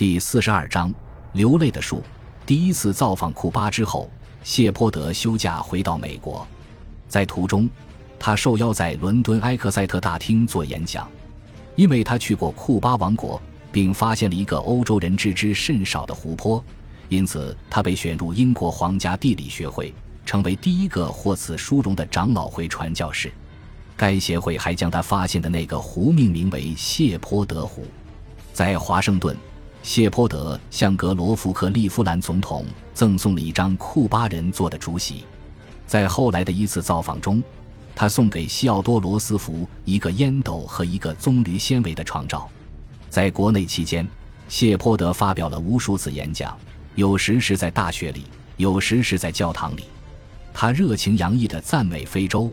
第四十二章流泪的树。第一次造访库巴之后，谢泼德休假回到美国，在途中，他受邀在伦敦埃克塞特大厅做演讲。因为他去过库巴王国，并发现了一个欧洲人知之甚少的湖泊，因此他被选入英国皇家地理学会，成为第一个获此殊荣的长老会传教士。该协会还将他发现的那个湖命名为谢泼德湖。在华盛顿。谢泼德向格罗夫克利夫兰总统赠送了一张库巴人做的竹席，在后来的一次造访中，他送给西奥多·罗斯福一个烟斗和一个棕榈纤维的床罩。在国内期间，谢泼德发表了无数次演讲，有时是在大学里，有时是在教堂里。他热情洋溢地赞美非洲，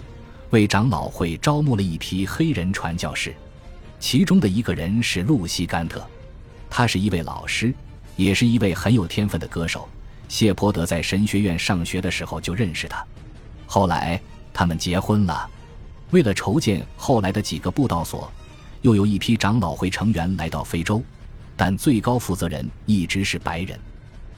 为长老会招募了一批黑人传教士，其中的一个人是露西·甘特。他是一位老师，也是一位很有天分的歌手。谢泼德在神学院上学的时候就认识他，后来他们结婚了。为了筹建后来的几个布道所，又有一批长老会成员来到非洲，但最高负责人一直是白人。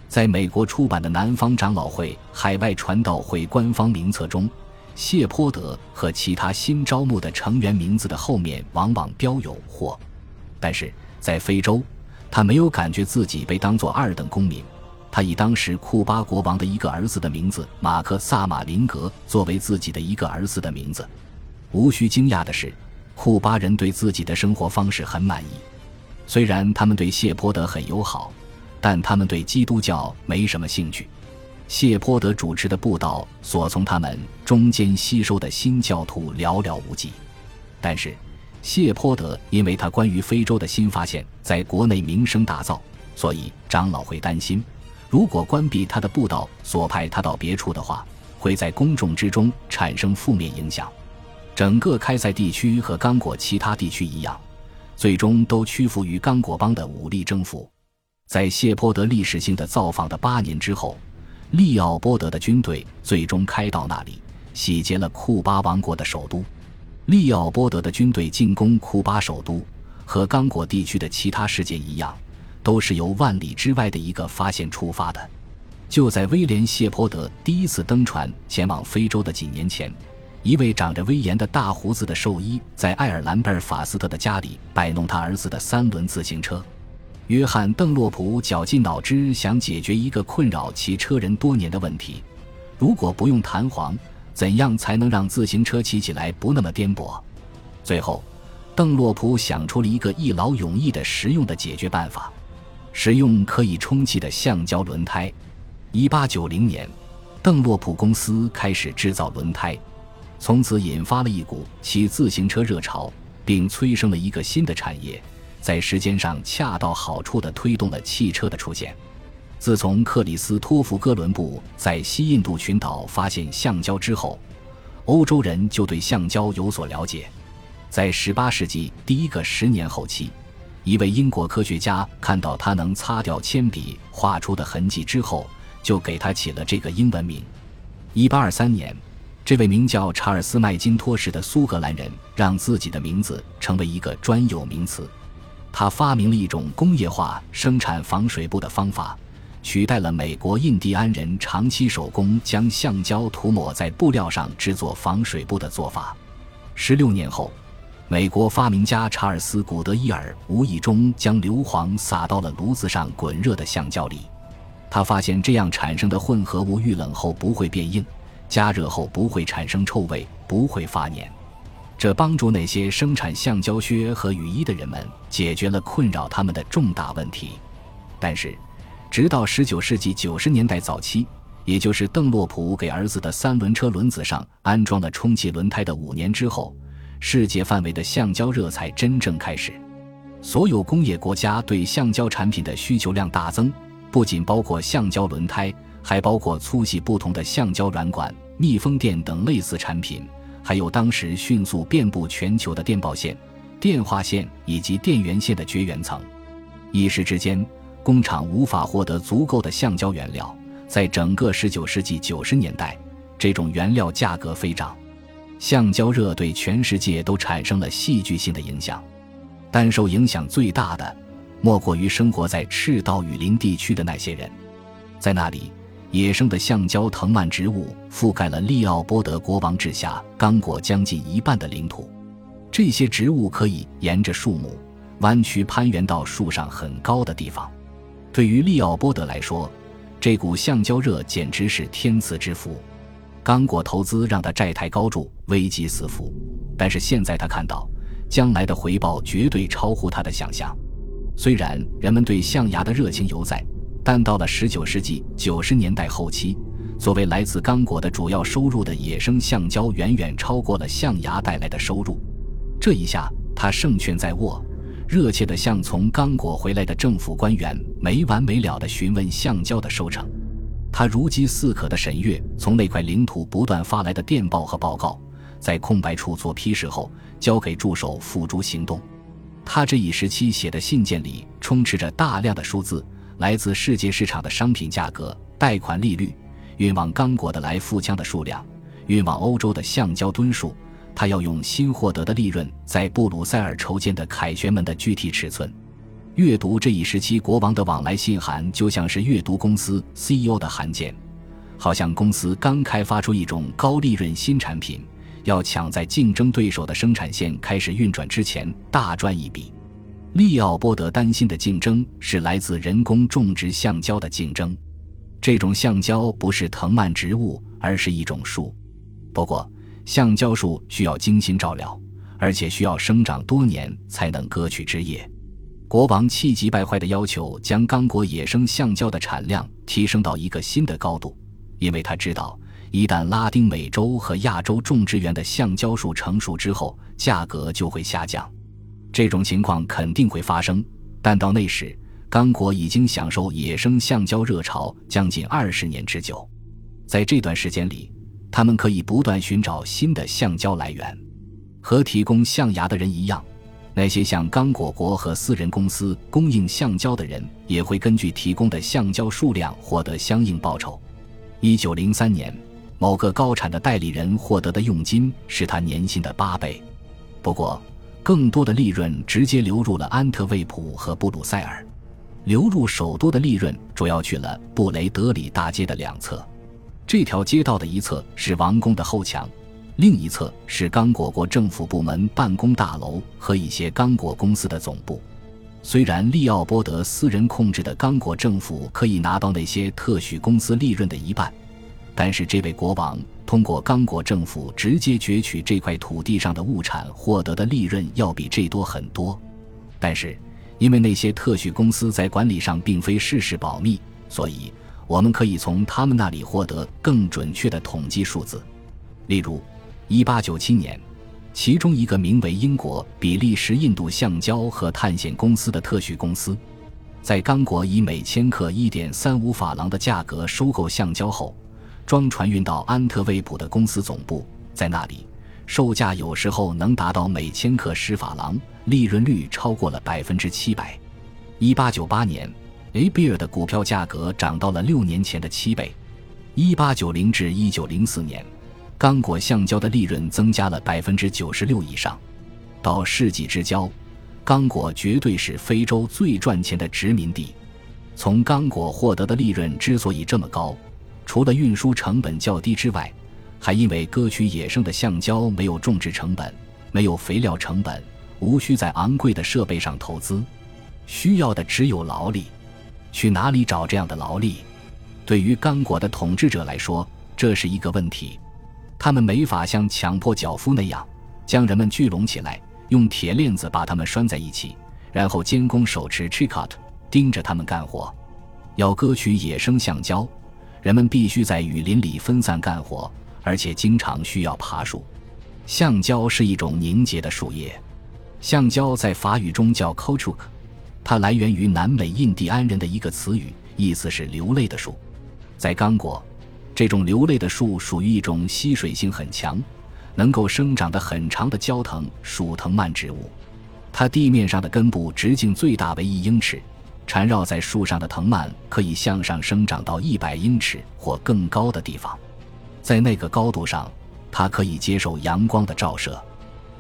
在美国出版的南方长老会海外传道会官方名册中，谢泼德和其他新招募的成员名字的后面往往标有“或”，但是在非洲。他没有感觉自己被当作二等公民，他以当时库巴国王的一个儿子的名字马克萨马林格作为自己的一个儿子的名字。无需惊讶的是，库巴人对自己的生活方式很满意。虽然他们对谢泼德很友好，但他们对基督教没什么兴趣。谢泼德主持的布道所从他们中间吸收的新教徒寥寥无几，但是。谢泼德因为他关于非洲的新发现在国内名声大噪，所以长老会担心，如果关闭他的布道所，派他到别处的话，会在公众之中产生负面影响。整个开塞地区和刚果其他地区一样，最终都屈服于刚果邦的武力征服。在谢泼德历史性的造访的八年之后，利奥波德的军队最终开到那里，洗劫了库巴王国的首都。利奥波德的军队进攻库巴首都，和刚果地区的其他事件一样，都是由万里之外的一个发现出发的。就在威廉·谢泼德第一次登船前往非洲的几年前，一位长着威严的大胡子的兽医在爱尔兰贝尔法斯特的家里摆弄他儿子的三轮自行车。约翰·邓洛普绞尽脑汁想解决一个困扰骑车人多年的问题：如果不用弹簧。怎样才能让自行车骑起来不那么颠簸？最后，邓洛普想出了一个一劳永逸的实用的解决办法：使用可以充气的橡胶轮胎。一八九零年，邓洛普公司开始制造轮胎，从此引发了一股骑自行车热潮，并催生了一个新的产业，在时间上恰到好处地推动了汽车的出现。自从克里斯托弗·哥伦布在西印度群岛发现橡胶之后，欧洲人就对橡胶有所了解。在18世纪第一个十年后期，一位英国科学家看到它能擦掉铅笔画出的痕迹之后，就给它起了这个英文名。1823年，这位名叫查尔斯·麦金托什的苏格兰人让自己的名字成为一个专有名词。他发明了一种工业化生产防水布的方法。取代了美国印第安人长期手工将橡胶涂抹在布料上制作防水布的做法。十六年后，美国发明家查尔斯·古德伊尔无意中将硫磺撒到了炉子上滚热的橡胶里，他发现这样产生的混合物遇冷后不会变硬，加热后不会产生臭味，不会发黏。这帮助那些生产橡胶靴和雨衣的人们解决了困扰他们的重大问题。但是。直到19世纪90年代早期，也就是邓洛普给儿子的三轮车轮子上安装了充气轮胎的五年之后，世界范围的橡胶热才真正开始。所有工业国家对橡胶产品的需求量大增，不仅包括橡胶轮胎，还包括粗细不同的橡胶软管、密封垫等类似产品，还有当时迅速遍布全球的电报线、电话线以及电源线的绝缘层。一时之间。工厂无法获得足够的橡胶原料，在整个19世纪90年代，这种原料价格飞涨，橡胶热对全世界都产生了戏剧性的影响。但受影响最大的，莫过于生活在赤道雨林地区的那些人。在那里，野生的橡胶藤蔓植物覆盖了利奥波德国王治下刚果将近一半的领土。这些植物可以沿着树木弯曲攀援到树上很高的地方。对于利奥波德来说，这股橡胶热简直是天赐之福。刚果投资让他债台高筑，危机四伏。但是现在他看到，将来的回报绝对超乎他的想象。虽然人们对象牙的热情犹在，但到了19世纪90年代后期，作为来自刚果的主要收入的野生橡胶远远超过了象牙带来的收入。这一下，他胜券在握，热切地向从刚果回来的政府官员没完没了地询问橡胶的收成。他如饥似渴地审阅从那块领土不断发来的电报和报告，在空白处做批示后，交给助手付诸行动。他这一时期写的信件里充斥着大量的数字，来自世界市场的商品价格、贷款利率、运往刚果的来复枪的数量、运往欧洲的橡胶吨数。他要用新获得的利润在布鲁塞尔筹建的凯旋门的具体尺寸。阅读这一时期国王的往来信函，就像是阅读公司 CEO 的函件，好像公司刚开发出一种高利润新产品，要抢在竞争对手的生产线开始运转之前大赚一笔。利奥波德担心的竞争是来自人工种植橡胶的竞争，这种橡胶不是藤蔓植物，而是一种树。不过，橡胶树需要精心照料，而且需要生长多年才能割取枝叶。国王气急败坏地要求将刚果野生橡胶的产量提升到一个新的高度，因为他知道，一旦拉丁美洲和亚洲种植园的橡胶树成熟之后，价格就会下降。这种情况肯定会发生，但到那时，刚果已经享受野生橡胶热潮将近二十年之久，在这段时间里。他们可以不断寻找新的橡胶来源，和提供象牙的人一样，那些向刚果国和私人公司供应橡胶的人也会根据提供的橡胶数量获得相应报酬。一九零三年，某个高产的代理人获得的佣金是他年薪的八倍，不过更多的利润直接流入了安特卫普和布鲁塞尔，流入首都的利润主要去了布雷德里大街的两侧。这条街道的一侧是王宫的后墙，另一侧是刚果国政府部门办公大楼和一些刚果公司的总部。虽然利奥波德私人控制的刚果政府可以拿到那些特许公司利润的一半，但是这位国王通过刚果政府直接攫取这块土地上的物产获得的利润要比这多很多。但是，因为那些特许公司在管理上并非事事保密，所以。我们可以从他们那里获得更准确的统计数字，例如，1897年，其中一个名为英国比利时印度橡胶和探险公司的特许公司，在刚果以每千克1.35法郎的价格收购橡胶后，装船运到安特卫普的公司总部，在那里，售价有时候能达到每千克十法郎，利润率超过了百分之七百。1898年。A. 比尔的股票价格涨到了六年前的七倍。一八九零至一九零四年，刚果橡胶的利润增加了百分之九十六以上。到世纪之交，刚果绝对是非洲最赚钱的殖民地。从刚果获得的利润之所以这么高，除了运输成本较低之外，还因为割取野生的橡胶没有种植成本，没有肥料成本，无需在昂贵的设备上投资，需要的只有劳力。去哪里找这样的劳力？对于刚果的统治者来说，这是一个问题。他们没法像强迫脚夫那样将人们聚拢起来，用铁链子把他们拴在一起，然后监工手持 tricot 盯着他们干活。要割取野生橡胶，人们必须在雨林里分散干活，而且经常需要爬树。橡胶是一种凝结的树叶，橡胶在法语中叫 c o c h u k 它来源于南美印第安人的一个词语，意思是流泪的树。在刚果，这种流泪的树属于一种吸水性很强、能够生长的很长的胶藤属藤蔓植物。它地面上的根部直径最大为一英尺，缠绕在树上的藤蔓可以向上生长到一百英尺或更高的地方。在那个高度上，它可以接受阳光的照射。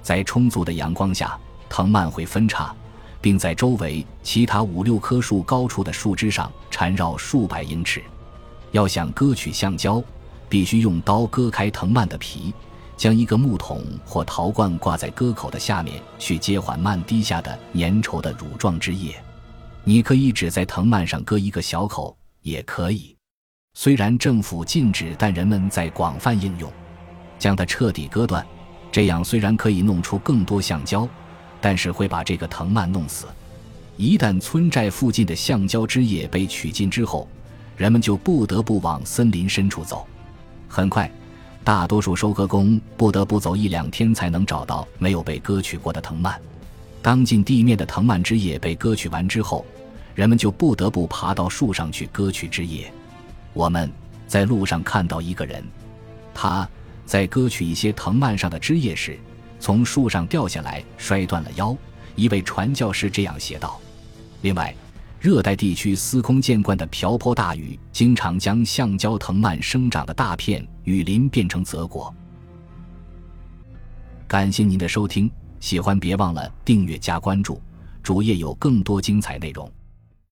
在充足的阳光下，藤蔓会分叉。并在周围其他五六棵树高处的树枝上缠绕数百英尺。要想割取橡胶，必须用刀割开藤蔓的皮，将一个木桶或陶罐挂在割口的下面，去接缓慢滴下的粘稠的乳状汁液。你可以只在藤蔓上割一个小口，也可以。虽然政府禁止，但人们在广泛应用，将它彻底割断。这样虽然可以弄出更多橡胶，但是会把这个藤蔓弄死。一旦村寨附近的橡胶枝叶被取尽之后，人们就不得不往森林深处走。很快，大多数收割工不得不走一两天才能找到没有被割取过的藤蔓。当近地面的藤蔓枝叶被割取完之后，人们就不得不爬到树上去割取枝叶。我们在路上看到一个人，他。在割取一些藤蔓上的枝叶时，从树上掉下来，摔断了腰。一位传教士这样写道：“另外，热带地区司空见惯的瓢泼大雨，经常将橡胶藤蔓生长的大片雨林变成泽国。”感谢您的收听，喜欢别忘了订阅加关注，主页有更多精彩内容。